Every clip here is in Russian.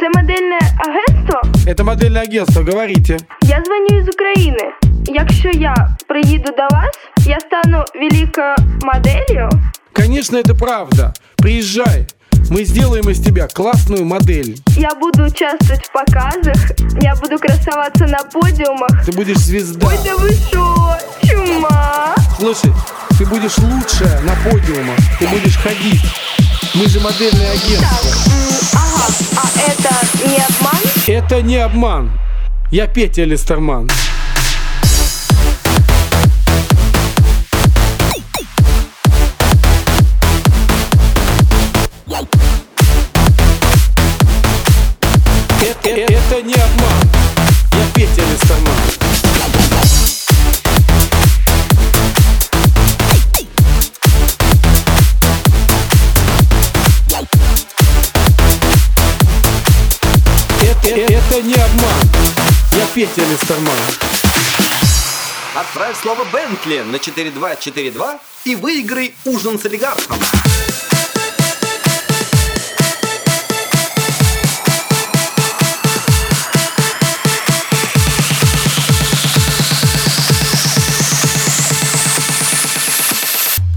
Це модельне агентство? Это модельное агентство, говорите. Я дзвоню із України. Якщо я приїду до вас, я стану великою моделлю. Конечно, это правда. Приезжай. Мы сделаем из тебя классную модель. Я буду участвовать в показах, я буду красоваться на подиумах. Ты будешь звезда. Ой, да вы шо, чума? Слушай, ты будешь лучшая на подиумах. Ты будешь ходить. Мы же модельное Так, агентство. м, ага, а это не обман? Это не обман. Я Петя Листерман. Это, не обман. Я Петя Листерман. Отправь слово Бентли на 4242 и выиграй ужин с олигархом.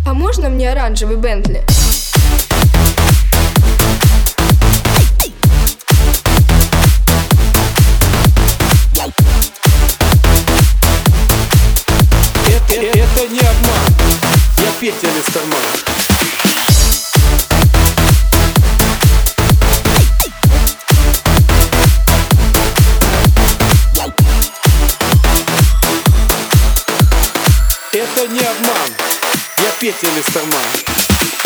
А можно мне оранжевый Бентли? Петя Листерман. Это не обман. Я Петя Листерман.